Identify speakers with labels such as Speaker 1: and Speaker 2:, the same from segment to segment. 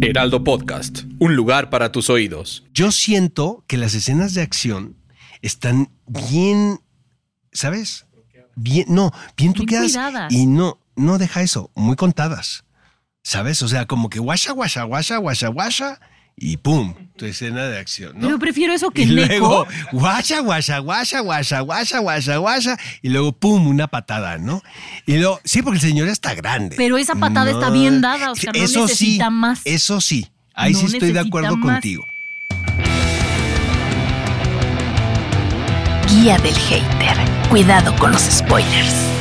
Speaker 1: Heraldo Podcast, un lugar para tus oídos.
Speaker 2: Yo siento que las escenas de acción están bien, ¿sabes? Bien, no, bien truqueadas.
Speaker 3: cuidadas.
Speaker 2: Y no, no deja eso, muy contadas. ¿Sabes? O sea, como que guasha, guasha, guasha, guasha, guasha, y pum, tu escena de acción, ¿no?
Speaker 3: Pero prefiero eso que
Speaker 2: y luego, guasha, guasha, guasha, guasha, guasha, guasha, guasha, y luego, pum, una patada, ¿no? Y luego, sí, porque el señor está grande.
Speaker 3: Pero esa patada está bien dada, Oscar, no
Speaker 2: eso
Speaker 3: necesita
Speaker 2: sí,
Speaker 3: más.
Speaker 2: Eso sí, ahí
Speaker 3: No
Speaker 2: sí estoy de acuerdo
Speaker 3: más.
Speaker 2: contigo.
Speaker 4: Guía del hater. Cuidado con los spoilers.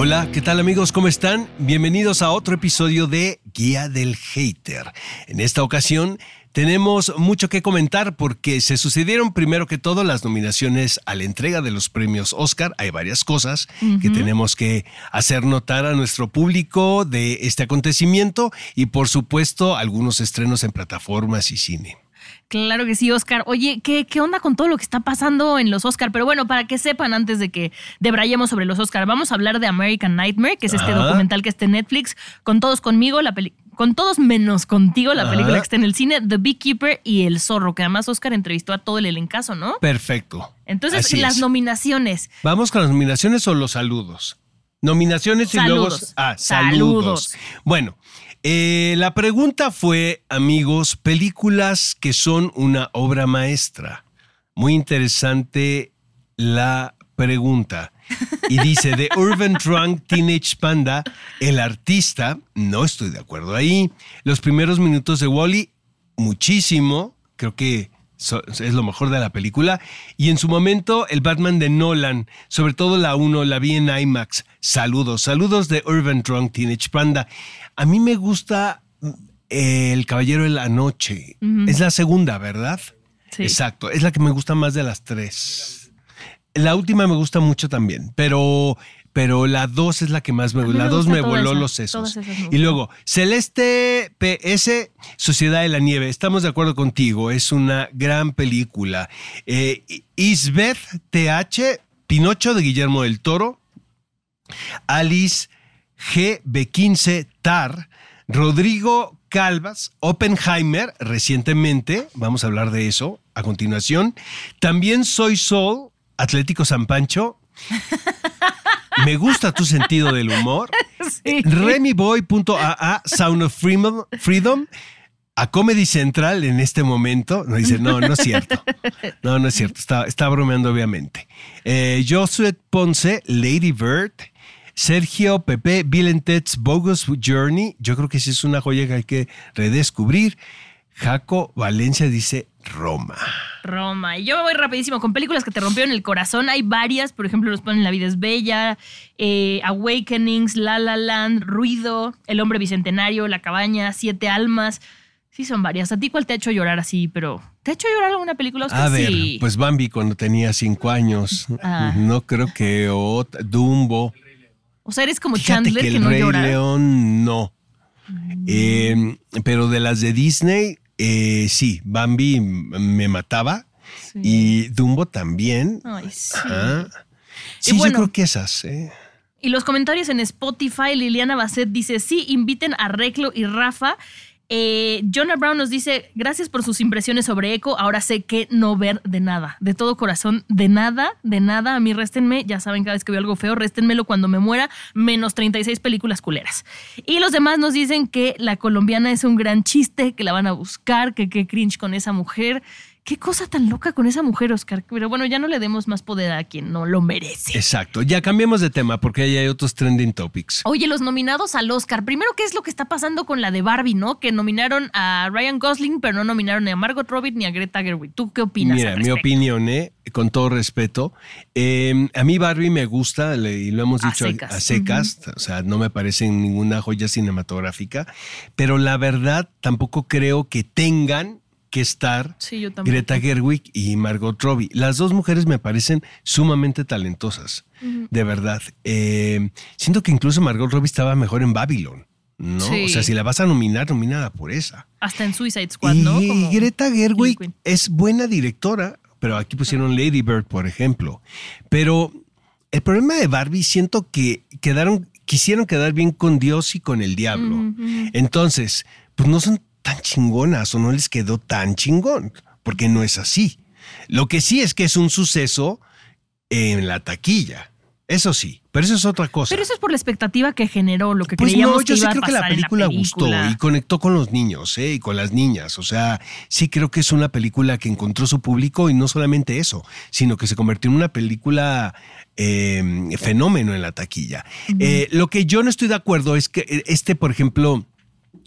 Speaker 2: Hola, ¿qué tal amigos? ¿Cómo están? Bienvenidos a otro episodio de Guía del Hater. En esta ocasión tenemos mucho que comentar porque se sucedieron primero que todo las nominaciones a la entrega de los premios Oscar. Hay varias cosas que tenemos que hacer notar a nuestro público de este acontecimiento y por supuesto algunos estrenos en plataformas y cine.
Speaker 3: Claro que sí, Oscar. Oye, ¿qué, ¿qué onda con todo lo que está pasando en los Oscar? Pero bueno, para que sepan antes de que debrayemos sobre los Oscar, vamos a hablar de American Nightmare, que es este
Speaker 2: Ajá.
Speaker 3: documental que está en Netflix, con todos conmigo, la peli con todos menos contigo, la
Speaker 2: Ajá.
Speaker 3: película que está en el cine, The Beekeeper y El Zorro, que además Oscar entrevistó a todo el elencazo, ¿no?
Speaker 2: Perfecto.
Speaker 3: Entonces,
Speaker 2: Así
Speaker 3: las
Speaker 2: es.
Speaker 3: nominaciones.
Speaker 2: ¿Vamos con las nominaciones o los saludos? Nominaciones y luego.
Speaker 3: Saludos.
Speaker 2: Ah, saludos.
Speaker 3: Saludos.
Speaker 2: Bueno, eh, la pregunta fue, amigos, películas que son una obra maestra. Muy interesante la pregunta. Y dice, The Urban Drunk Teenage Panda, el artista, no estoy de acuerdo ahí. Los primeros minutos de Wally, muchísimo. Creo que es lo mejor de la película. Y en su momento, el Batman de Nolan, sobre todo la 1, la vi en IMAX. Saludos, saludos de Urban Drunk Teenage Panda. A mí me gusta mm, El Caballero de la Noche. Es la segunda, ¿verdad?
Speaker 3: Sí.
Speaker 2: Exacto, es la que me gusta más de las tres. La última me gusta mucho también, pero, pero la dos es la que más me gusta. La dos me voló
Speaker 3: esa,
Speaker 2: los sesos. Y luego, Celeste PS, Sociedad de la Nieve. Estamos de acuerdo contigo, es una gran película. Eh, Isbeth TH, Pinocho de Guillermo del Toro. Alice GB15 Tar, Rodrigo Calvas, Oppenheimer, recientemente, vamos a hablar de eso a continuación. También Soy Sol, Atlético San Pancho. Me gusta tu sentido del humor.
Speaker 3: Sí.
Speaker 2: Remiboy.aa, Sound of Freedom, Freedom, a Comedy Central en este momento. No dice, no, no es cierto. No, no es cierto. Está, está bromeando, obviamente. Eh, Josué Ponce, Lady Bird. Sergio Pepe, Ted's Bogus Journey. Yo creo que sí es una joya que hay que redescubrir. Jaco Valencia dice Roma.
Speaker 3: Roma. Y yo me voy rapidísimo con películas que te rompieron el corazón. Hay varias, por ejemplo, nos ponen La vida es bella, eh, Awakenings, La La Land, Ruido, El hombre bicentenario, La cabaña, Siete almas. Sí, son varias. ¿A ti cuál te ha hecho llorar así? Pero ¿te ha hecho llorar alguna película? Oscar?
Speaker 2: A ver,
Speaker 3: sí.
Speaker 2: pues Bambi cuando tenía cinco años.
Speaker 3: Ah.
Speaker 2: No creo que ot- Dumbo.
Speaker 3: O sea, eres como
Speaker 2: Fíjate
Speaker 3: Chandler
Speaker 2: que
Speaker 3: que,
Speaker 2: el
Speaker 3: no
Speaker 2: Rey
Speaker 3: llora.
Speaker 2: León no. Eh, pero de las de Disney, eh, sí, Bambi me mataba
Speaker 3: Sí.
Speaker 2: y Dumbo también.
Speaker 3: Ay, sí.
Speaker 2: Ajá. Sí,
Speaker 3: bueno,
Speaker 2: yo creo que esas. eh.
Speaker 3: Y los comentarios en Spotify, Liliana Basset dice, sí, inviten a Reclo y Rafa. Eh, Jonah Brown nos dice, gracias por sus impresiones sobre Echo, ahora sé que no ver de nada, de todo corazón, de nada, de nada, a mí réstenme, ya saben, cada vez que veo algo feo, réstenmelo cuando me muera, menos 36 películas culeras. Y los demás nos dicen que la colombiana es un gran chiste, que la van a buscar, que qué cringe con esa mujer, Qué cosa tan loca con esa mujer, Oscar. Pero bueno, ya no le demos más poder a quien no lo merece.
Speaker 2: Exacto. Ya cambiemos de tema porque ahí hay otros trending topics.
Speaker 3: Oye, los nominados al Oscar. Primero, ¿qué es lo que está pasando con la de Barbie, no? Que nominaron a Ryan Gosling, pero no nominaron ni a Margot Robbie ni a Greta Gerwig. ¿Tú qué opinas?
Speaker 2: Mira,
Speaker 3: al
Speaker 2: mi opinión, ¿eh? con todo respeto. eh, a mí Barbie me gusta, le- y lo hemos
Speaker 3: A
Speaker 2: dicho
Speaker 3: secas.
Speaker 2: a secas, o sea, no me parece ninguna joya cinematográfica, pero la verdad tampoco creo que tengan que estar
Speaker 3: Sí, yo tampoco.
Speaker 2: Greta Gerwig y Margot Robbie. Las dos mujeres me parecen sumamente talentosas, de verdad. Eh, siento que incluso Margot Robbie estaba mejor en Babylon, ¿no?
Speaker 3: Sí.
Speaker 2: O sea, si la vas a nominar, nomínala por esa.
Speaker 3: Hasta en Suicide Squad,
Speaker 2: Y
Speaker 3: ¿no? Como
Speaker 2: Greta Gerwig es buena directora, pero aquí pusieron Lady Bird, por ejemplo. Pero el problema de Barbie siento que quedaron, quisieron quedar bien con Dios y con el diablo. Entonces, pues no son tan chingonas o no les quedó tan chingón, porque no es así. Lo que sí es que es un suceso en la taquilla. Eso sí, pero eso es otra cosa.
Speaker 3: Pero eso es por la expectativa que generó, lo que
Speaker 2: Pues
Speaker 3: creíamos
Speaker 2: no, yo
Speaker 3: que
Speaker 2: sí
Speaker 3: a
Speaker 2: creo que la película, gustó y conectó con los niños ¿eh? y con las niñas. O sea, sí creo que es una película que encontró su público y no solamente eso, sino que se convirtió en una película eh, fenómeno en la taquilla. Eh, lo que yo no estoy de acuerdo es que eh, este, por ejemplo,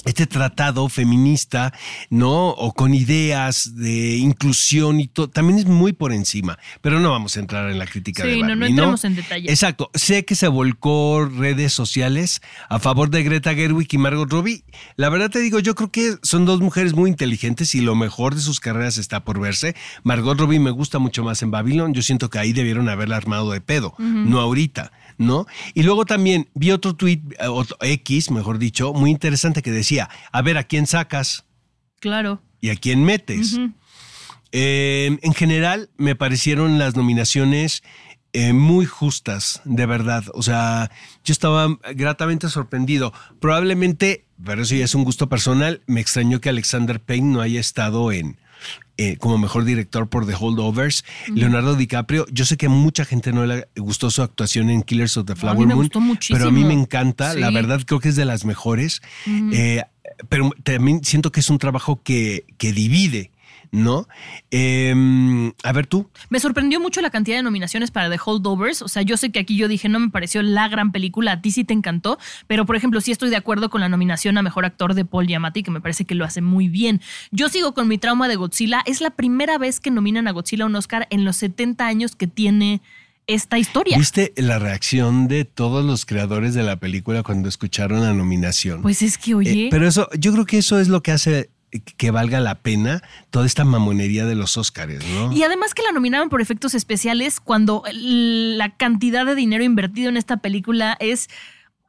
Speaker 2: este tratado feminista, ¿no? O con ideas de inclusión y todo, también es muy por encima. Pero no vamos a entrar en la crítica
Speaker 3: Sí,
Speaker 2: de
Speaker 3: no,
Speaker 2: Barbie,
Speaker 3: no entremos en detalle.
Speaker 2: Exacto. Sé que se volcó redes sociales a favor de Greta Gerwig y Margot Robbie. La verdad te digo, yo creo que son dos mujeres muy inteligentes y lo mejor de sus carreras está por verse. Margot Robbie me gusta mucho más en Babylon. Yo siento que ahí debieron haberla armado de pedo, no ahorita. ¿No? Y luego también vi otro tweet, eh, otro X, mejor dicho, muy interesante que decía, a ver, ¿a quién sacas
Speaker 3: Claro.
Speaker 2: y a quién metes? Eh, en general, me parecieron las nominaciones eh, muy justas, de verdad. O sea, yo estaba gratamente sorprendido. Probablemente, pero eso ya es un gusto personal, me extrañó que Alexander Payne no haya estado en eh, como mejor director por The Holdovers. Leonardo DiCaprio, yo sé que a mucha gente no le gustó su actuación en Killers of the
Speaker 3: No, a mí
Speaker 2: Flower
Speaker 3: me
Speaker 2: Moon,
Speaker 3: gustó muchísimo.
Speaker 2: pero a mí me encanta. La verdad, creo que es de las mejores. Eh, pero también siento que es un trabajo que, que divide, ¿no? Eh, a ver tú.
Speaker 3: Me sorprendió mucho la cantidad de nominaciones para The Holdovers. O sea, yo sé que aquí yo dije, no me pareció la gran película, a ti sí te encantó, pero por ejemplo, sí estoy de acuerdo con la nominación a Mejor Actor de Paul Giamatti, que me parece que lo hace muy bien. Yo sigo con mi trauma de Godzilla. Es la primera vez que nominan a Godzilla a un Oscar en los 70 años que tiene esta historia.
Speaker 2: ¿Viste la reacción de todos los creadores de la película cuando escucharon la nominación?
Speaker 3: Pues es que, oye,
Speaker 2: Eh, pero eso, yo creo que eso es lo que hace que valga la pena toda esta mamonería de los Óscares, ¿no?
Speaker 3: Y además que la nominaron por efectos especiales cuando la cantidad de dinero invertido en esta película es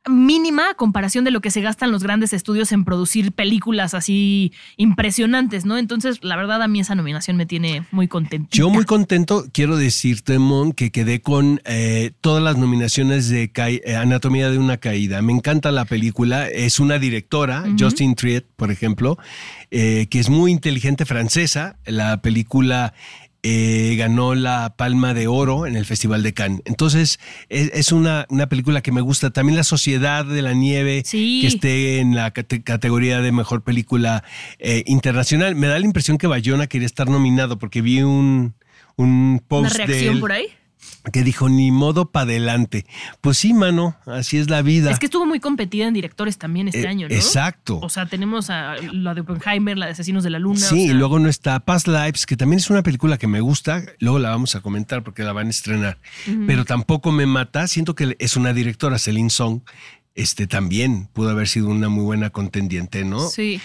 Speaker 3: mínima a comparación de lo que se gastan los grandes estudios en producir películas así impresionantes, ¿no? Entonces, la verdad, a mí esa nominación me tiene muy contenta.
Speaker 2: Yo muy contento, quiero decirte, Mon, que quedé con eh, todas las nominaciones de eh, Anatomía de una Caída. Me encanta la película, es una directora, Justin Triet, por ejemplo, eh, que es muy inteligente francesa. La película eh, ganó la Palma de Oro en el Festival de Cannes. Entonces, es, es una, una película que me gusta. También La Sociedad de la Nieve,
Speaker 3: Sí.
Speaker 2: que esté en la cate- categoría de mejor película eh, internacional. Me da la impresión que Bayona quería estar nominado porque vi un, un post
Speaker 3: ¿Una
Speaker 2: de
Speaker 3: reacción
Speaker 2: él
Speaker 3: por ahí?
Speaker 2: Que dijo ni modo para adelante. Pues sí, mano, así es la vida.
Speaker 3: Es que estuvo muy competida en directores también este
Speaker 2: Eh,
Speaker 3: año, ¿no?
Speaker 2: exacto.
Speaker 3: O sea, tenemos a la de Oppenheimer, la de Asesinos de la Luna.
Speaker 2: Sí,
Speaker 3: o sea,
Speaker 2: y luego no está Past Lives, que también es una película que me gusta, luego la vamos a comentar porque la van a estrenar, pero tampoco me mata, siento que es una directora, Celine Song, este también pudo haber sido una muy buena contendiente, ¿no?
Speaker 3: Sí.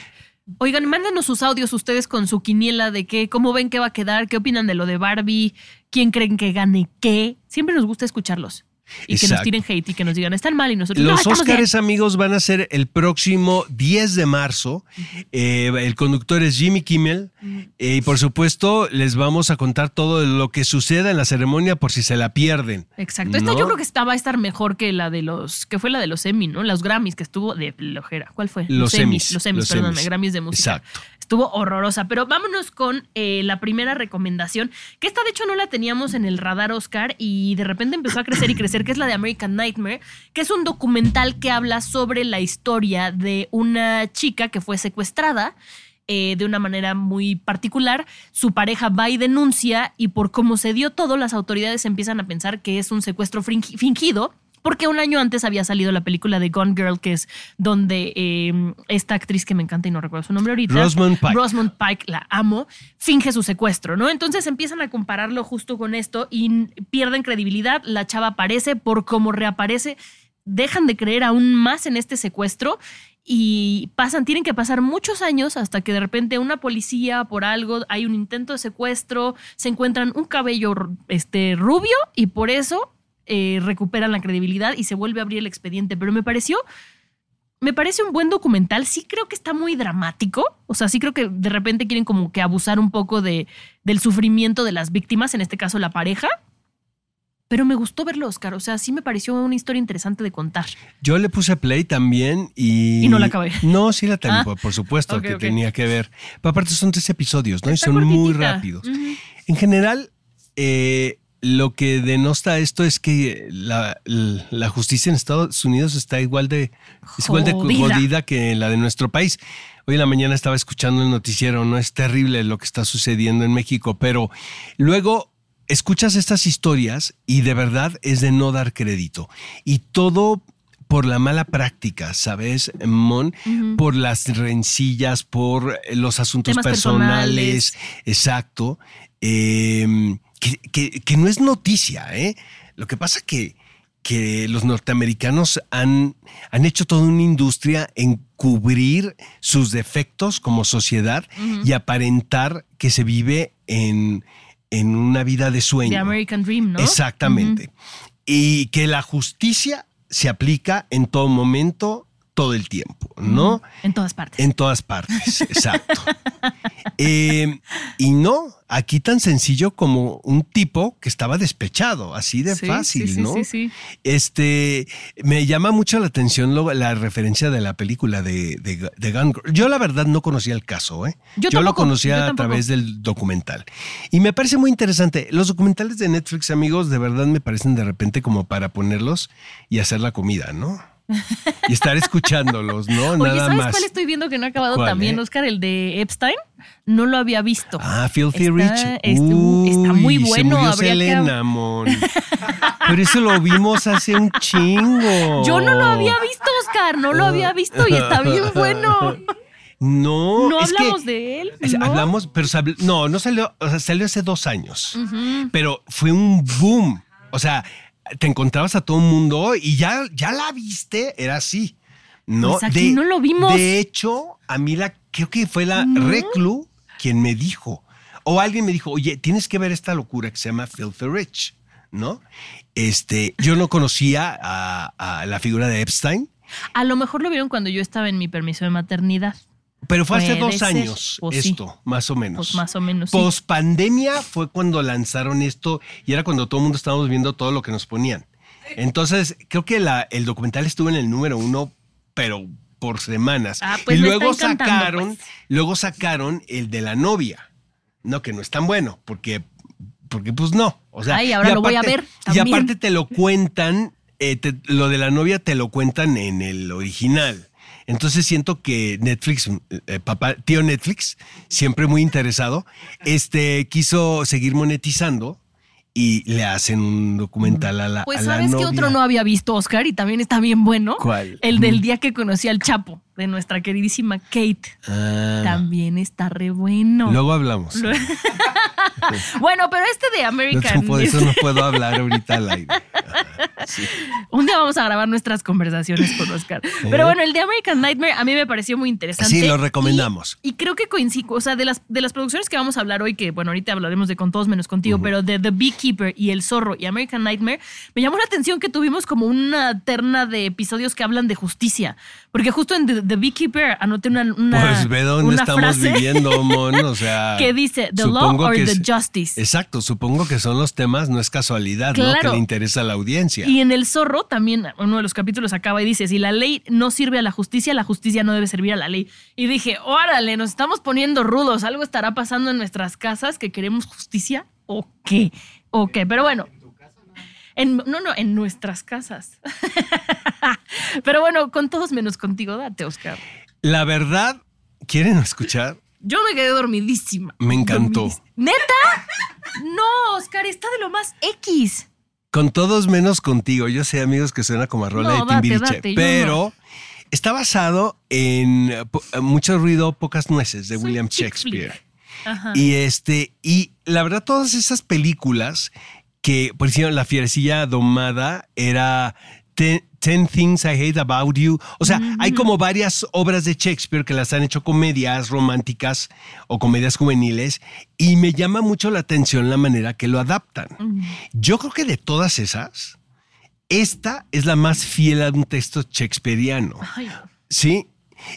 Speaker 3: Oigan, mándenos sus audios ustedes con su quiniela de qué, cómo ven que va a quedar, qué opinan de lo de Barbie, quién creen que gane qué. Siempre nos gusta escucharlos. Y que nos tiren hate y que nos digan, están mal y nosotros no,
Speaker 2: Los
Speaker 3: bien".
Speaker 2: Óscares, amigos, van a ser el próximo 10 de marzo. Eh, el conductor es Jimmy Kimmel. Eh, y por supuesto, les vamos a contar todo lo que suceda en la ceremonia por si se la pierden.
Speaker 3: Exacto. Esta
Speaker 2: ¿No?
Speaker 3: yo creo que esta va a estar mejor que la de los, que fue la de los Emmy, ¿no? Los Grammys, que estuvo de flojera. ¿Cuál fue?
Speaker 2: Los Emmys,
Speaker 3: Los Emmys,
Speaker 2: los
Speaker 3: perdón,
Speaker 2: Emmys.
Speaker 3: Grammys de música.
Speaker 2: Exacto.
Speaker 3: Estuvo horrorosa. Pero vámonos con eh, la primera recomendación, que esta de hecho no la teníamos en el radar Oscar y de repente empezó a crecer y crecer, que es la de American Nightmare, que es un documental que habla sobre la historia de una chica que fue secuestrada eh, de una manera muy particular. Su pareja va y denuncia y por cómo se dio todo, las autoridades empiezan a pensar que es un secuestro fingi- fingido. Porque un año antes había salido la película de Gone Girl, que es donde eh, esta actriz que me encanta y no recuerdo su nombre ahorita.
Speaker 2: Rosamund Pike.
Speaker 3: Rosamund Pike, la amo, finge su secuestro, ¿no? Entonces empiezan a compararlo justo con esto y pierden credibilidad. La chava aparece, por cómo reaparece, dejan de creer aún más en este secuestro y pasan, tienen que pasar muchos años hasta que de repente una policía por algo, hay un intento de secuestro, se encuentran un cabello este, rubio y por eso eh, recuperan la credibilidad y se vuelve a abrir el expediente. Pero me pareció me parece un buen documental. Sí creo que está muy dramático. O sea, sí creo que de repente quieren como que abusar un poco de, del sufrimiento de las víctimas, en este caso la pareja. Pero me gustó verlo, Oscar. O sea, sí me pareció una historia interesante de contar.
Speaker 2: Yo le puse play también y.
Speaker 3: Y no la acabé.
Speaker 2: No, sí la tengo,
Speaker 3: Ah.
Speaker 2: por, supuesto que tenía que ver. Pero aparte son tres episodios, ¿no? Y son muy rápidos. En general, eh, lo que denota esto es que la, la justicia en Estados Unidos está igual de, es igual de
Speaker 3: Jodida.
Speaker 2: que la de nuestro país. Hoy en la mañana estaba escuchando el noticiero, no es terrible lo que está sucediendo en México, pero luego escuchas estas historias y de verdad es de no dar crédito. Y todo por la mala práctica, ¿sabes, Mon? Por las rencillas, por los asuntos personales.
Speaker 3: personales.
Speaker 2: Exacto. Eh, que, que- que no es noticia, ¿eh? Lo que pasa que, que los norteamericanos han, han hecho toda una industria en cubrir sus defectos como sociedad y aparentar que se vive en, en una vida de sueño.
Speaker 3: The American Dream, ¿no?
Speaker 2: Exactamente. Y que la justicia se aplica en todo momento, todo el tiempo, ¿no?
Speaker 3: En todas partes.
Speaker 2: En todas partes, exacto. Eh, y no, aquí tan sencillo como un tipo que estaba despechado, así de
Speaker 3: Sí,
Speaker 2: fácil,
Speaker 3: sí, sí,
Speaker 2: ¿no?
Speaker 3: sí, sí.
Speaker 2: Este, me llama mucho la atención lo- la referencia de la película de, de, de Girl. Yo la verdad no conocía el caso, ¿eh?
Speaker 3: Yo
Speaker 2: lo
Speaker 3: tampoco,
Speaker 2: conocía
Speaker 3: yo
Speaker 2: a través del documental. Y me parece muy interesante. Los documentales de Netflix, amigos, de verdad me parecen de repente como para ponerlos y hacer la comida, ¿no? Y estar escuchándolos, ¿no?
Speaker 3: Oye,
Speaker 2: Nada
Speaker 3: ¿sabes
Speaker 2: más.
Speaker 3: cuál estoy viendo que no ha acabado
Speaker 2: ¿Cuál,
Speaker 3: también,
Speaker 2: eh?
Speaker 3: Oscar? El de Epstein. No lo había visto.
Speaker 2: Ah, Filthy
Speaker 3: Está-
Speaker 2: Rich.
Speaker 3: este, está muy
Speaker 2: Uy,
Speaker 3: bueno,
Speaker 2: Se murió
Speaker 3: habría que-
Speaker 2: Selena, mon. Pero eso lo vimos hace un chingo.
Speaker 3: Yo no lo había visto, Oscar. No lo había visto y está bien bueno.
Speaker 2: No,
Speaker 3: No
Speaker 2: es que-
Speaker 3: hablamos de él. ¿no?
Speaker 2: Hablamos, pero no, no salió, o sea, salió hace dos años. Pero fue un boom. O sea, te encontrabas a todo el mundo y ya, ya la viste, era así. No,
Speaker 3: Pues aquí no lo vimos.
Speaker 2: De hecho, a mí la, creo que fue la Reclu quien me dijo, o alguien me dijo, oye, tienes que ver esta locura que se llama Filthy Rich, ¿no? Este, yo no conocía a, a la figura de Epstein,
Speaker 3: A lo mejor lo vieron cuando yo estaba en mi permiso de maternidad.
Speaker 2: Pero fue hace dos
Speaker 3: ser.
Speaker 2: años
Speaker 3: Pues sí.
Speaker 2: esto, más o menos.
Speaker 3: Pues más o menos.
Speaker 2: Post pandemia fue cuando lanzaron esto y era cuando todo el mundo estábamos viendo todo lo que nos ponían. Entonces, creo que la- el documental estuvo en el número uno, pero por semanas.
Speaker 3: Ah, pues
Speaker 2: y luego sacaron,
Speaker 3: pues.
Speaker 2: luego sacaron el de la novia. No, que no es tan bueno, porque, porque pues no. O sea,
Speaker 3: Ay, ahora
Speaker 2: y
Speaker 3: lo voy a ver
Speaker 2: Y
Speaker 3: también.
Speaker 2: aparte te lo cuentan, eh, te- lo de la novia te lo cuentan en el original. Entonces siento que Netflix, eh, papá, tío Netflix, siempre muy interesado, este quiso seguir monetizando y le hacen un documental a la,
Speaker 3: Pues
Speaker 2: a la
Speaker 3: sabes que
Speaker 2: novia.
Speaker 3: otro no había visto, Oscar, y también está bien bueno.
Speaker 2: ¿Cuál?
Speaker 3: El del día que conocí al Chapo, de nuestra queridísima Kate.
Speaker 2: Ah,
Speaker 3: También está re bueno.
Speaker 2: luego hablamos.
Speaker 3: Bueno, pero este de
Speaker 2: No,
Speaker 3: American.
Speaker 2: por eso no puedo hablar ahorita al aire.
Speaker 3: Un día vamos a grabar nuestras conversaciones con Oscar. Pero bueno, el de American Nightmare a mí me pareció muy interesante.
Speaker 2: Sí, lo recomendamos.
Speaker 3: Y, y creo que coincide, o sea, de las, de las producciones que vamos a hablar hoy, que bueno, ahorita hablaremos de Con Todos Menos Contigo, pero de The Beekeeper y El Zorro y American Nightmare, me llamó la atención que tuvimos como una terna de episodios que hablan de justicia. Porque justo en The, The Beekeeper anoté una, una,
Speaker 2: Pues ve dónde
Speaker 3: una
Speaker 2: estamos
Speaker 3: frase
Speaker 2: viviendo, Mon. O sea.
Speaker 3: que dice, ¿The law or the
Speaker 2: es-
Speaker 3: justice?
Speaker 2: Exacto, supongo que son los temas, no es casualidad, ¿no? Que
Speaker 3: Claro.
Speaker 2: le interesa a la audiencia.
Speaker 3: Y en El Zorro también, uno de los capítulos acaba y dice, si la ley no sirve a la justicia, la justicia no debe servir a la ley. Y dije, órale, nos estamos poniendo rudos, algo estará pasando en nuestras casas que queremos justicia o qué, o qué, pero bueno. En, no, no, en nuestras casas. pero bueno, con todos menos contigo, date, Oscar.
Speaker 2: La verdad, ¿quieren escuchar?
Speaker 3: Yo me quedé dormidísima.
Speaker 2: Me encantó.
Speaker 3: Dormidísima. ¿Neta? No, Oscar, está de lo más X.
Speaker 2: Con todos menos contigo. Yo sé, amigos, que suena como a rola
Speaker 3: No,
Speaker 2: de Timbiriche.
Speaker 3: date,
Speaker 2: pero está basado en mucho ruido, pocas nueces de William Shakespeare.
Speaker 3: Ajá.
Speaker 2: Y este, y la verdad, todas esas películas que, por ejemplo, La Fierecilla Domada era Ten, Ten Things I Hate About You. O sea, hay como varias obras de Shakespeare que las han hecho comedias románticas o comedias juveniles y me llama mucho la atención la manera que lo adaptan. Yo creo que de todas esas, esta es la más fiel a un texto shakespeariano.
Speaker 3: Ay,
Speaker 2: Sí.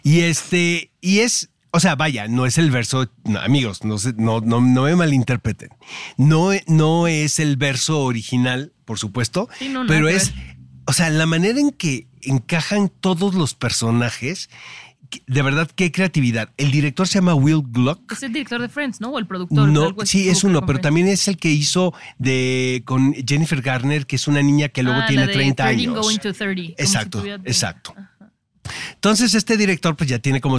Speaker 2: Y este, y es, o sea, vaya, no es el verso, no, amigos, no, se- no, no, no me malinterpreten. No, no es el verso original, por supuesto,
Speaker 3: Sí, no,
Speaker 2: pero es, o sea, la manera en que encajan todos los personajes, de verdad, qué creatividad. El director se llama Will Gluck.
Speaker 3: es el director de Friends, ¿no? O el productor.
Speaker 2: No,
Speaker 3: algo así,
Speaker 2: sí, es uno, pero
Speaker 3: Friends.
Speaker 2: también es el que hizo de con Jennifer Garner, que es una niña que luego
Speaker 3: Ah,
Speaker 2: tiene
Speaker 3: la de
Speaker 2: 30
Speaker 3: 13
Speaker 2: años.
Speaker 3: Going to 30, como si
Speaker 2: Exacto, exacto. Entonces, este director, pues ya tiene como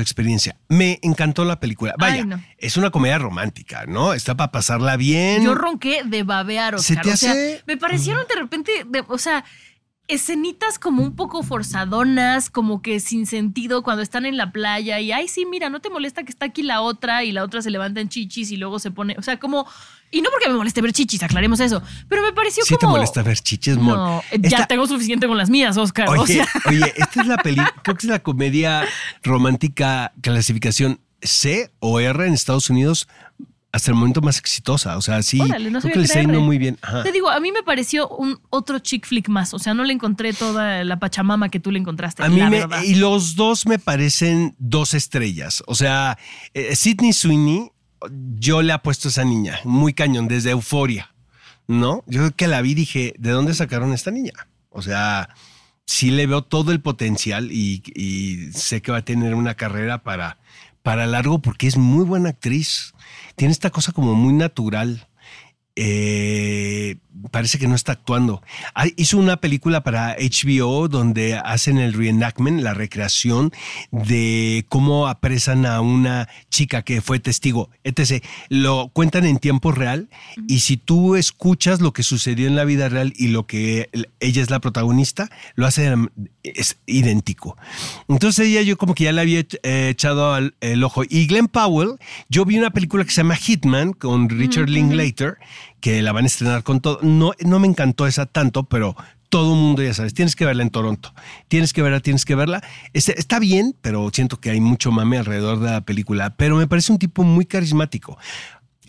Speaker 2: tu experiencia. Me encantó la película. Vaya,
Speaker 3: Ay, no.
Speaker 2: es una comedia romántica, ¿no? Está para pasarla bien.
Speaker 3: Yo ronqué de babear,
Speaker 2: ¿Se
Speaker 3: Oscar.
Speaker 2: te
Speaker 3: O sea,
Speaker 2: hace?
Speaker 3: me parecieron de repente, de- o sea, escenitas como un poco forzadonas, como que sin sentido cuando están en la playa y, ay, sí, mira, no te molesta que está aquí la otra y la otra se levanta en chichis y luego se pone, o sea, como, y no porque me moleste ver chichis, aclaremos eso, pero me pareció
Speaker 2: Sí te
Speaker 3: como...
Speaker 2: molesta ver chiches, mon.
Speaker 3: No, ya
Speaker 2: Esta-
Speaker 3: tengo suficiente con las mías, Oscar.
Speaker 2: Oye,
Speaker 3: o sea,
Speaker 2: oye, esta es la película, creo que es la comedia romántica clasificación C o R en Estados Unidos hasta el momento más exitosa. O sea, sí,
Speaker 3: Órale, no
Speaker 2: creo que le está yendo muy bien. Ajá.
Speaker 3: te digo, a mí me pareció un otro chick flick más, o sea, no le encontré toda la pachamama que tú le encontraste.
Speaker 2: A mí
Speaker 3: la
Speaker 2: me,
Speaker 3: verdad.
Speaker 2: y los dos me parecen dos estrellas. O sea, eh, Sidney Sweeney, yo le apuesto a esa niña, muy cañón, desde Euforia, ¿no? Yo que la vi dije, ¿de dónde sacaron a esta niña? O sea, sí le veo todo el potencial y, y sé que va a tener una carrera para, para largo porque es muy buena actriz. Tiene esta cosa como muy natural. Eh, parece que no está actuando. Ah, hizo una película para HBO donde hacen el reenactment, la recreación de cómo apresan a una chica que fue testigo, etc. Lo cuentan en tiempo real y si tú escuchas lo que sucedió en la vida real y lo que el- ella es la protagonista, lo hace es idéntico. Entonces ella yo como que ya le había eh, echado al- el ojo. Y Glenn Powell, yo vi una película que se llama Hitman con Richard Linklater, que la van a estrenar con todo. No, no me encantó esa tanto, pero todo el mundo ya sabes, tienes que verla en Toronto. Tienes que verla, tienes que verla. Este- está bien, pero siento que hay mucho mame alrededor de la película, pero me parece un tipo muy carismático.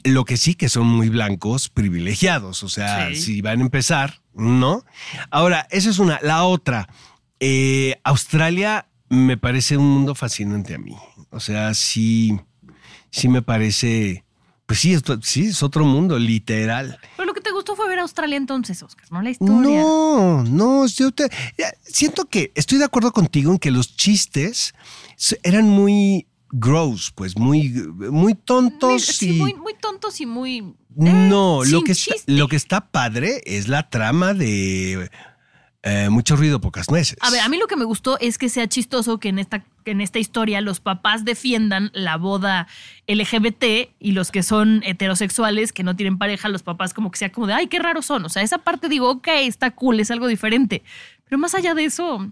Speaker 2: Lo que sí que son muy blancos, privilegiados. O sea,
Speaker 3: Sí.
Speaker 2: si van a empezar, ¿no? Ahora, esa es una. La otra, eh, Australia me parece un mundo fascinante a mí. O sea, sí, sí me parece. Pues sí, es, sí, es otro mundo, literal.
Speaker 3: Pero lo que te gustó fue ver a Australia entonces, Oscar, no la historia.
Speaker 2: No, no, yo te- siento que estoy de acuerdo contigo en que los chistes eran muy gross, pues muy, muy tontos
Speaker 3: Sí,
Speaker 2: y
Speaker 3: muy, muy tontos y muy. eh,
Speaker 2: no, lo que está, lo que está padre es la trama de eh, mucho ruido, pocas nueces.
Speaker 3: A ver, a mí lo que me gustó es que sea chistoso que en esta, que en esta historia los papás defiendan la boda LGBT y los que son heterosexuales, que no tienen pareja, los papás como que sea como de, ay, qué raros son. O sea, esa parte digo, ok, está cool, es algo diferente. Pero más allá de eso,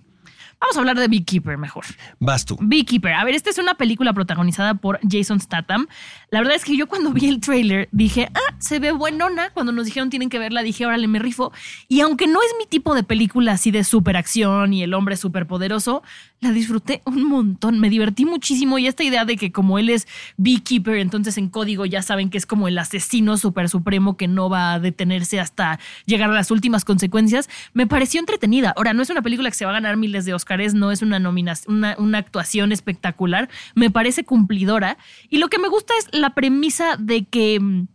Speaker 3: Vamos a hablar de Beekeeper mejor.
Speaker 2: Vas tú.
Speaker 3: Beekeeper. A ver, esta es una película protagonizada por Jason Statham. La verdad es que yo cuando vi el tráiler dije, ah, se ve buenona. Cuando nos dijeron tienen que verla, dije, órale, me rifo. Y aunque no es mi tipo de película así de superacción y el hombre superpoderoso, la disfruté un montón. Me divertí muchísimo y esta idea de que como él es Beekeeper, entonces en código ya saben que es como el asesino super supremo que no va a detenerse hasta llegar a las últimas consecuencias, me pareció entretenida. Ahora, no es una película que se va a ganar miles de Oscars no es una nominación, una, una actuación espectacular. Me parece cumplidora. Y lo que me gusta es la premisa de que mm,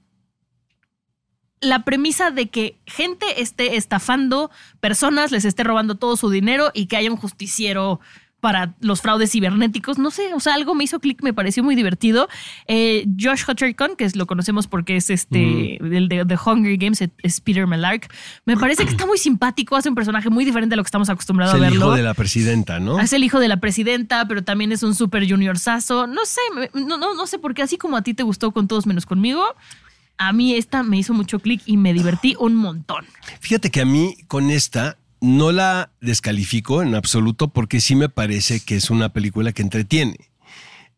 Speaker 3: la premisa de que gente esté estafando personas, les esté robando todo su dinero y que haya un justiciero para los fraudes cibernéticos. No sé, o sea, algo me hizo clic, me pareció muy divertido. Eh, Josh Hutcherson, que es, lo conocemos porque es este, el de The Hunger Games, es Peter Mellark. Me parece que está muy simpático, hace un personaje muy diferente a lo que estamos acostumbrados
Speaker 2: Es
Speaker 3: a
Speaker 2: el
Speaker 3: verlo.
Speaker 2: hijo de la presidenta, ¿no?
Speaker 3: Es el hijo de la presidenta, pero también es un super junior sazo. No sé, no, no, no sé por qué, así como a ti te gustó con todos menos conmigo, a mí esta me hizo mucho clic y me divertí un montón.
Speaker 2: Fíjate que a mí con esta no la descalifico en absoluto porque sí me parece que es una película que entretiene.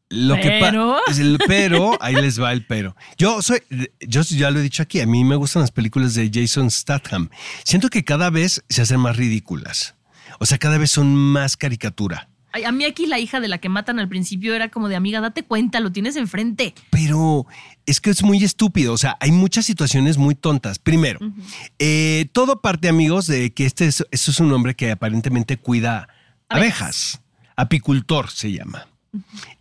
Speaker 2: Lo que
Speaker 3: Pero.
Speaker 2: es el pero, ahí les va el pero. Yo soy, yo ya lo he dicho aquí, a mí me gustan las películas de Jason Statham. Siento que cada vez se hacen más ridículas. O sea, cada vez son más caricatura.
Speaker 3: A mí aquí la hija de la que matan al principio era como de amiga, date cuenta, lo tienes enfrente.
Speaker 2: Pero es que es muy estúpido. O sea, hay muchas situaciones muy tontas. Primero, eh, todo parte, amigos, de que este es, este es un hombre que aparentemente cuida abejas. Apicultor se llama.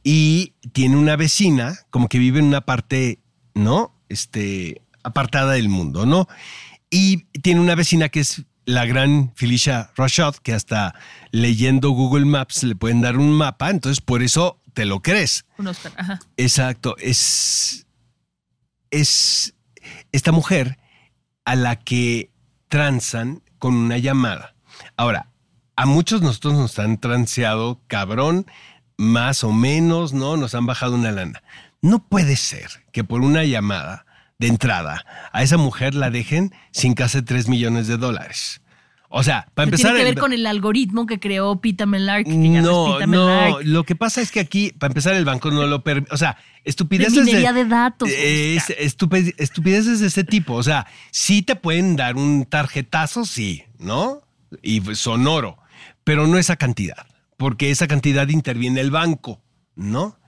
Speaker 2: Y tiene una vecina, como que vive en una parte, ¿no? Este, apartada del mundo, ¿no? Y tiene una vecina que es la gran Felicia Rashad, que hasta leyendo Google Maps le pueden dar un mapa, entonces por eso te lo crees.
Speaker 3: Un Oscar, ajá.
Speaker 2: Exacto, es, es esta mujer a la que transan con una llamada. Ahora, a muchos nosotros nos han transeado cabrón, más o menos, ¿no? Nos han bajado una lana. No puede ser que por una llamada de entrada a esa mujer la dejen sin casi 3 millones de dólares. O sea, para empezar...
Speaker 3: Tiene que ver
Speaker 2: el-
Speaker 3: con el algoritmo que creó ya es
Speaker 2: no, no, lo que pasa es que aquí, para empezar, el banco no lo permite. O sea, estupideces
Speaker 3: minería de datos,
Speaker 2: Eh, es- estupideces de ese tipo. O sea, sí te pueden dar un tarjetazo, sí, ¿no? Y sonoro, pero no esa cantidad, porque esa cantidad interviene el banco, ¿no?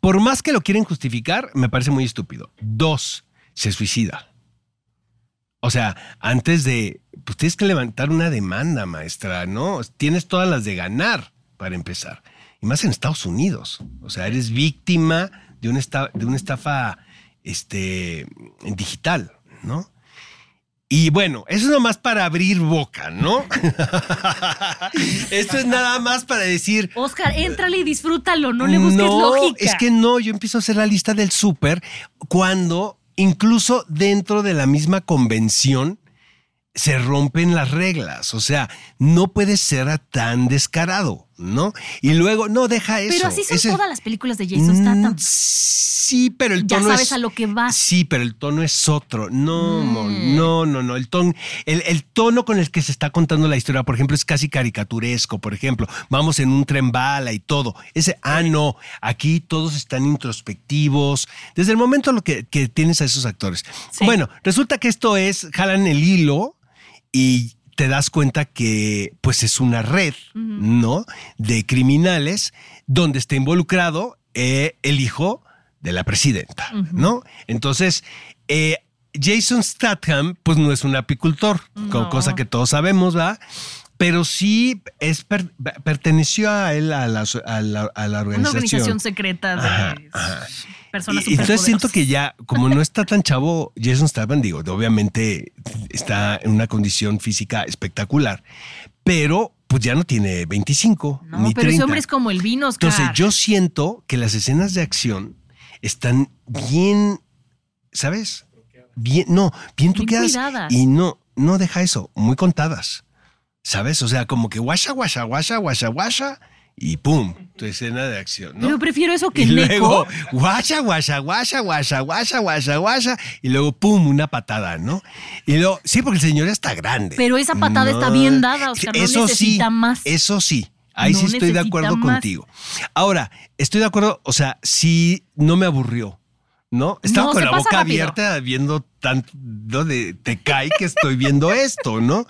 Speaker 2: Por más que lo quieren justificar, me parece muy estúpido. Dos, se suicida. O sea, antes de, pues tienes que levantar una demanda, maestra, ¿no? Tienes todas las de ganar para empezar. Y más en Estados Unidos. O sea, eres víctima de una estafa, de una estafa este, digital, ¿no? Y bueno, eso es nomás para abrir boca, ¿no? Esto es nada más para decir,
Speaker 3: Oscar, éntrale y disfrútalo, no le busques lógica.
Speaker 2: es que no, yo empiezo a hacer la lista del súper cuando incluso dentro de la misma convención se rompen las reglas. O sea, no puede ser tan descarado, ¿no? Y luego, no, deja eso.
Speaker 3: Pero así son
Speaker 2: Ese-
Speaker 3: todas las películas de Jason Statham.
Speaker 2: Mm, Sí, pero el
Speaker 3: Ya
Speaker 2: tono
Speaker 3: sabes
Speaker 2: es-
Speaker 3: a lo que vas.
Speaker 2: Sí, pero el tono es otro. No,
Speaker 3: Mm.
Speaker 2: mon, no, no, no. El tono, el, el tono con el que se está contando la historia, por ejemplo, es casi caricaturesco. Por ejemplo, vamos en un tren bala y todo. Ese, ah, no. Aquí todos están introspectivos. Desde el momento lo que, que tienes a esos actores.
Speaker 3: Sí.
Speaker 2: Bueno, resulta que esto es, jalan el hilo y te das cuenta que pues es una red, ¿no? De criminales donde está involucrado eh, el hijo de la presidenta, ¿no? Entonces, eh, Jason Statham pues no es un apicultor,
Speaker 3: No.
Speaker 2: cosa que todos sabemos, ¿va? Pero sí es per- perteneció a él, a la, a la- a la
Speaker 3: Una
Speaker 2: organización.
Speaker 3: organización secreta de
Speaker 2: Ajá, ajá.
Speaker 3: personas
Speaker 2: Y- entonces siento que ya, como no está tan chavo, Jason Statham, digo, obviamente está en una condición física espectacular, pero pues ya no tiene 25
Speaker 3: No,
Speaker 2: ni
Speaker 3: pero
Speaker 2: 30.
Speaker 3: ese hombre es como el vino, Oscar.
Speaker 2: Entonces yo siento que las escenas de acción están bien, ¿sabes? Bien, no, bien
Speaker 3: Bien
Speaker 2: truqueadas.
Speaker 3: cuidadas.
Speaker 2: Y no, no deja eso, muy contadas. ¿Sabes? O sea, como que guasha, guasha, guasha, guasha, guasha, y pum, tu escena de acción, ¿no?
Speaker 3: Pero prefiero eso que
Speaker 2: y luego, guasha, guasha, guasha, guasha, guasha, guasha, guasha, y luego, pum, una patada, ¿no? Y luego, sí, porque el señor está grande.
Speaker 3: Pero esa patada está bien dada, Oscar, no necesita
Speaker 2: sí,
Speaker 3: más.
Speaker 2: Eso sí, Ahí
Speaker 3: No
Speaker 2: sí estoy de acuerdo
Speaker 3: más.
Speaker 2: contigo. Ahora, estoy de acuerdo, o sea, sí no me aburrió, ¿no? Estaba
Speaker 3: No,
Speaker 2: con la boca
Speaker 3: rápido.
Speaker 2: abierta viendo tanto de te cae que estoy viendo esto, ¿no?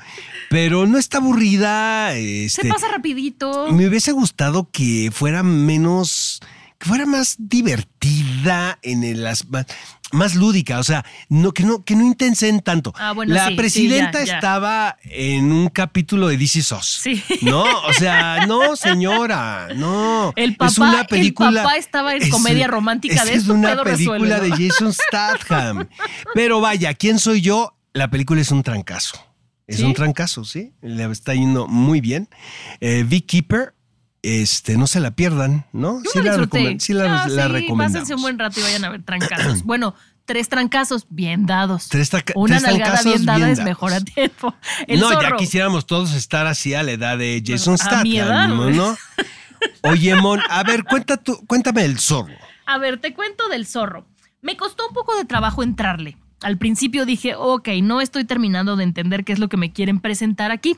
Speaker 2: Pero no está aburrida.
Speaker 3: Se
Speaker 2: Este,
Speaker 3: pasa rapidito.
Speaker 2: me hubiese gustado que fuera menos, que fuera más divertida en el más, más lúdica, o sea, no que no que no intensen tanto.
Speaker 3: Ah, bueno,
Speaker 2: la
Speaker 3: sí, sí,
Speaker 2: presidenta
Speaker 3: ya, ya.
Speaker 2: estaba en un capítulo de DC SOS.
Speaker 3: Sí.
Speaker 2: No, o sea, no, señora, no.
Speaker 3: El papá,
Speaker 2: es una película.
Speaker 3: el papá estaba en
Speaker 2: es-
Speaker 3: comedia romántica de
Speaker 2: es
Speaker 3: esto,
Speaker 2: una película
Speaker 3: resuelve, ¿no?
Speaker 2: de Jason Statham. Pero vaya, ¿quién soy yo? La película es un trancazo. Es
Speaker 3: ¿Sí?
Speaker 2: un trancazo, sí. Le está yendo muy bien. Eh, Keeper, este, no se la pierdan, ¿no?
Speaker 3: Yo
Speaker 2: sí,
Speaker 3: la
Speaker 2: sí la,
Speaker 3: Ah,
Speaker 2: la
Speaker 3: sí,
Speaker 2: recomendamos.
Speaker 3: pásense un buen rato y vayan a ver trancazos. bueno, tres trancazos bien dados.
Speaker 2: Tres
Speaker 3: Una
Speaker 2: tres
Speaker 3: nalgada
Speaker 2: trancazos
Speaker 3: bien dada
Speaker 2: bien
Speaker 3: es mejor a tiempo. El
Speaker 2: no,
Speaker 3: zorro.
Speaker 2: ya quisiéramos todos estar así a la edad de Jason
Speaker 3: Bueno, edad,
Speaker 2: Statham. ¿no? Oye, Mon, a ver, cuenta tú- cuéntame el zorro.
Speaker 3: A ver, te cuento del zorro. Me costó un poco de trabajo entrarle. Al principio dije, ok, no estoy terminando de entender qué es lo que me quieren presentar aquí.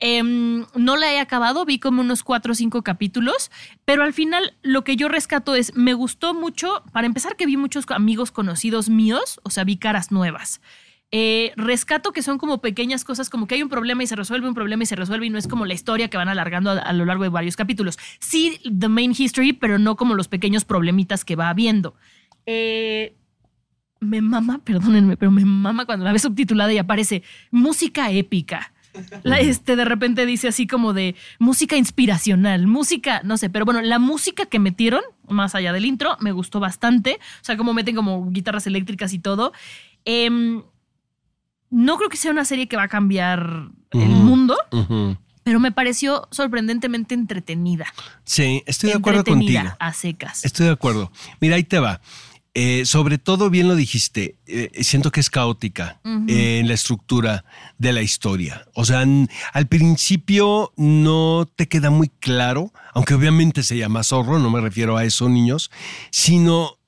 Speaker 3: Em, no la he acabado, vi como unos cuatro o cinco capítulos, pero al final lo que yo rescato es, me gustó mucho, para empezar que vi muchos amigos conocidos míos, o sea, vi caras nuevas. Eh, rescato que son como pequeñas cosas, como que hay un problema y se resuelve, un problema y se resuelve, y no es como la historia que van alargando a, lo largo de varios capítulos. Sí, the main history, pero no como los pequeños problemitas que va habiendo. Eh, me mama, perdónenme, pero me mama cuando la ves subtitulada y aparece música épica. La, este de repente dice así como de música inspiracional, música, no sé, pero bueno, la música que metieron, más allá del intro, me gustó bastante. O sea, como meten como guitarras eléctricas y todo. Em, no creo que sea una serie que va a cambiar el mundo, pero me pareció sorprendentemente entretenida.
Speaker 2: Sí, estoy de acuerdo contigo.
Speaker 3: a secas.
Speaker 2: Estoy de acuerdo. Mira, ahí te va. Eh, sobre todo, bien lo dijiste, eh, siento que es caótica
Speaker 3: Ujú.
Speaker 2: eh, en la estructura de la historia. O sea, al principio no te queda muy claro, aunque obviamente se llama zorro, no me refiero a eso, niños, sino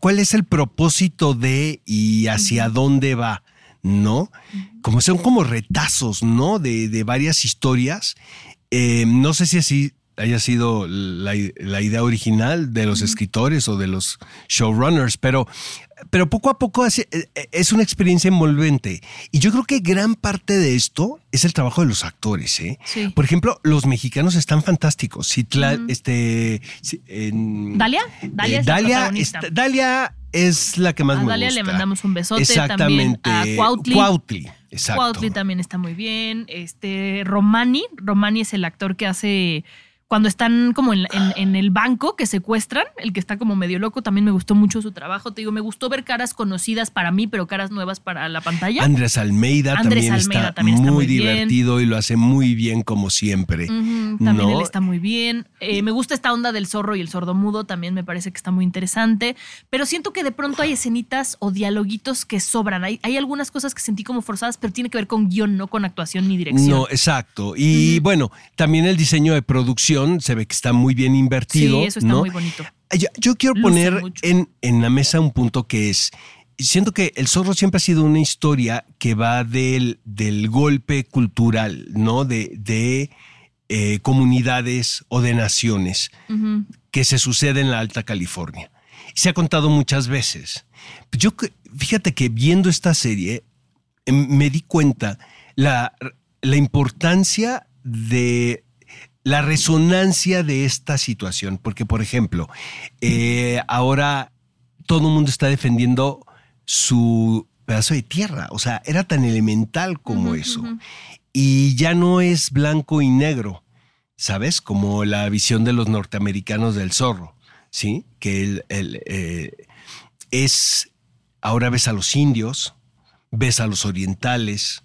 Speaker 2: cuál es el propósito de y hacia dónde va, ¿no? Como son como retazos, ¿no? De, de varias historias. No sé si así haya sido la, la idea original de los escritores o de los showrunners, pero, pero poco a poco es, es una experiencia envolvente. Y yo creo que gran parte de esto es el trabajo de los actores. ¿eh?
Speaker 3: Sí.
Speaker 2: Por ejemplo, los mexicanos están fantásticos. Citla- este, en-
Speaker 3: ¿Dalia? Dalia
Speaker 2: eh,
Speaker 3: es la
Speaker 2: Dalia, está- Dalia es la que más
Speaker 3: A
Speaker 2: me
Speaker 3: Dalia le mandamos un besote
Speaker 2: Exactamente.
Speaker 3: también. A Cuautli.
Speaker 2: Cuautli, exacto.
Speaker 3: Cuautli también está muy bien. Este, Romani, Romani es el actor que hace cuando están como en, en- en el banco que secuestran, el que está como medio loco, también me gustó mucho su trabajo. Te digo, me gustó ver caras conocidas para mí, pero caras nuevas para la pantalla.
Speaker 2: Andrés Almeida,
Speaker 3: Andrés
Speaker 2: también,
Speaker 3: Almeida
Speaker 2: está
Speaker 3: también está
Speaker 2: muy,
Speaker 3: muy bien.
Speaker 2: divertido y lo hace muy bien como siempre.
Speaker 3: También
Speaker 2: ¿no?
Speaker 3: él está muy bien. Eh, me gusta esta onda del zorro y el sordomudo, también me parece que está muy interesante. Pero siento que de pronto hay escenitas o dialoguitos que sobran. Hay, hay algunas cosas que sentí como forzadas, pero tiene que ver con guion, no con actuación ni dirección.
Speaker 2: No, exacto. Y bueno, también el diseño de producción se ve que está muy bien invertido.
Speaker 3: sí, eso está
Speaker 2: ¿no?
Speaker 3: muy bonito.
Speaker 2: Yo, yo quiero
Speaker 3: Luce
Speaker 2: poner en, en la mesa un punto que es, siento que El Zorro siempre ha sido una historia que va del, del golpe cultural, ¿no? De, de eh, comunidades o de naciones que se sucede en la Alta California. Se ha contado muchas veces. Yo, fíjate que viendo esta serie, em, me di cuenta la, la importancia de la resonancia de esta situación, porque por ejemplo, eh, ahora todo el mundo está defendiendo su pedazo de tierra, o sea, era tan elemental como eso, y ya no es blanco y negro, ¿sabes? Como la visión de los norteamericanos del zorro, ¿sí? Que el, el, eh, es, ahora ves a los indios, ves a los orientales,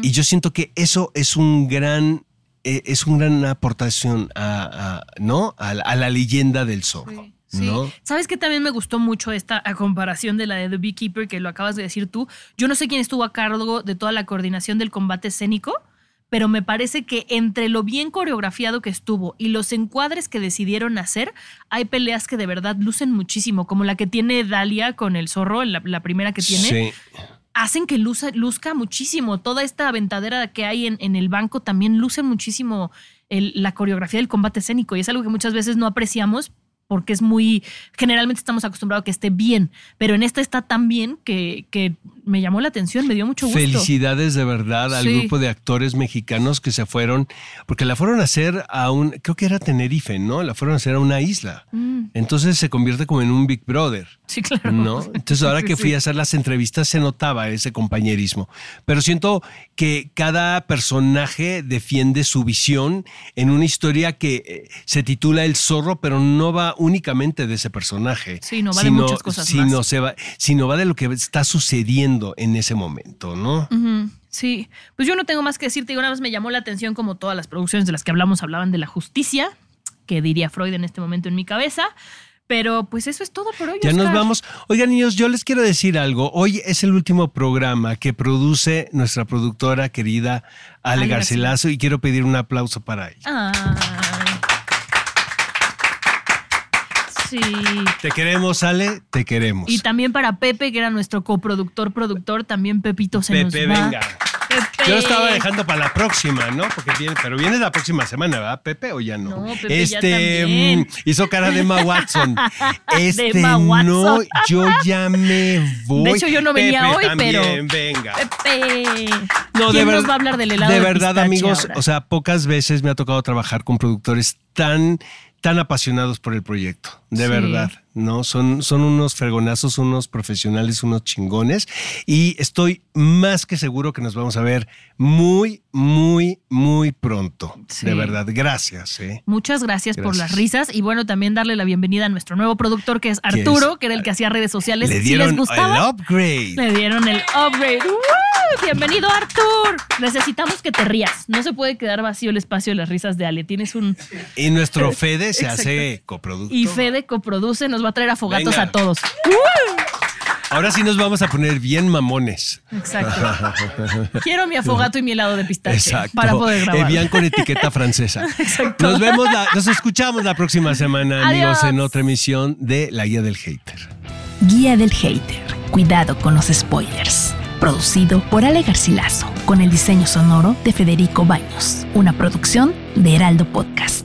Speaker 2: y yo siento que eso es un gran, eh, es una gran aportación a, a- ¿no? a, la- a la leyenda del zorro.
Speaker 3: Sí, sí.
Speaker 2: ¿no?
Speaker 3: ¿Sabes que también me gustó mucho esta comparación de la de The Beekeeper, que lo acabas de decir tú? Yo no sé quién estuvo a cargo de toda la coordinación del combate escénico, pero me parece que entre lo bien coreografiado que estuvo y los encuadres que decidieron hacer, hay peleas que de verdad lucen muchísimo, como la que tiene Dalia con el zorro, la, la primera que tiene.
Speaker 2: Sí.
Speaker 3: Hacen que luzca muchísimo. Toda esta aventadera que hay en, en el banco también luce muchísimo la coreografía del combate escénico y es algo que muchas veces no apreciamos porque es muy, generalmente estamos acostumbrados a que esté bien, pero en esta está tan bien que me llamó la atención, me dio mucho gusto.
Speaker 2: Felicidades de verdad al
Speaker 3: Sí.
Speaker 2: grupo de actores mexicanos que se fueron, porque la fueron a hacer a un, creo que era Tenerife, ¿no? La fueron a hacer a una isla.
Speaker 3: Mm,
Speaker 2: Entonces se convierte como en un Big Brother.
Speaker 3: sí, claro.
Speaker 2: ¿No? Entonces ahora
Speaker 3: Sí,
Speaker 2: que fui
Speaker 3: sí.
Speaker 2: a hacer las entrevistas se notaba ese compañerismo. Pero siento que cada personaje defiende su visión en una historia que eh, se titula El zorro, pero no va únicamente de ese personaje.
Speaker 3: Sí, no va de muchas cosas
Speaker 2: sino
Speaker 3: más.
Speaker 2: Se va, sino va de lo que está sucediendo en ese momento, ¿no?
Speaker 3: Sí, pues yo no tengo más que decirte. Una vez me llamó la atención como todas las producciones de las que hablamos hablaban de la justicia, que diría Freud en este momento en mi cabeza. Pero pues eso es todo por hoy.
Speaker 2: Ya nos vamos. Oigan, niños, yo les quiero decir algo. Hoy es el último programa que produce nuestra productora querida Ale
Speaker 3: Ale
Speaker 2: Garcilaso y quiero pedir un aplauso para ella.
Speaker 3: Ay. Sí.
Speaker 2: Te queremos, Ale, te queremos.
Speaker 3: Y también para Pepe, que era nuestro coproductor, productor, también Pepito se
Speaker 2: Pepe,
Speaker 3: nos va.
Speaker 2: venga.
Speaker 3: Pepe.
Speaker 2: Yo lo estaba dejando para la próxima, ¿no? Porque viene, pero viene la próxima semana, ¿verdad, Pepe? ¿O ya no?
Speaker 3: No, Pepe ya
Speaker 2: este
Speaker 3: también.
Speaker 2: mm, hizo cara de Emma Watson. Este
Speaker 3: Emma Watson.
Speaker 2: no, yo ya me voy.
Speaker 3: De hecho, yo no venía
Speaker 2: Pepe
Speaker 3: hoy, pero-
Speaker 2: también, venga.
Speaker 3: Pepe.
Speaker 2: No,
Speaker 3: ¿Quién
Speaker 2: de
Speaker 3: nos
Speaker 2: verdad.
Speaker 3: va a hablar del helado
Speaker 2: De
Speaker 3: de
Speaker 2: verdad, amigos,
Speaker 3: ahora?
Speaker 2: o sea, pocas veces me ha tocado trabajar con productores tan, tan apasionados por el proyecto. De
Speaker 3: Sí.
Speaker 2: verdad, ¿no? Son, son unos fregonazos, unos profesionales, unos chingones. Y estoy más que seguro que nos vamos a ver muy, muy, muy pronto.
Speaker 3: Sí.
Speaker 2: De verdad, gracias. ¿eh?
Speaker 3: Muchas gracias, por las risas y bueno, también darle la bienvenida a nuestro nuevo productor que es Arturo,
Speaker 2: es?
Speaker 3: que era el que hacía redes sociales.
Speaker 2: Le
Speaker 3: Si
Speaker 2: dieron
Speaker 3: les gustaba,
Speaker 2: el upgrade.
Speaker 3: le dieron el upgrade. ¡Woo! Bienvenido, Artur. Necesitamos que te rías. No se puede quedar vacío el espacio de las risas de Ale. Tienes un
Speaker 2: Y nuestro Fede se
Speaker 3: Exacto.
Speaker 2: hace coproductor.
Speaker 3: y Fede coproduce, nos va a traer afogatos
Speaker 2: Venga.
Speaker 3: a todos.
Speaker 2: Ahora sí nos vamos a poner bien mamones.
Speaker 3: Exacto. Quiero mi afogato y mi helado de pistache
Speaker 2: Exacto.
Speaker 3: para poder grabar.
Speaker 2: Evian con etiqueta francesa.
Speaker 3: Exacto.
Speaker 2: Nos vemos, la- nos escuchamos la próxima semana, amigos,
Speaker 3: Adiós.
Speaker 2: en otra emisión de La Guía del Hater.
Speaker 4: Guía del Hater. Cuidado con los spoilers. Producido por Ale Garcilaso, con el diseño sonoro de Federico Baños. Una producción de Heraldo Podcast.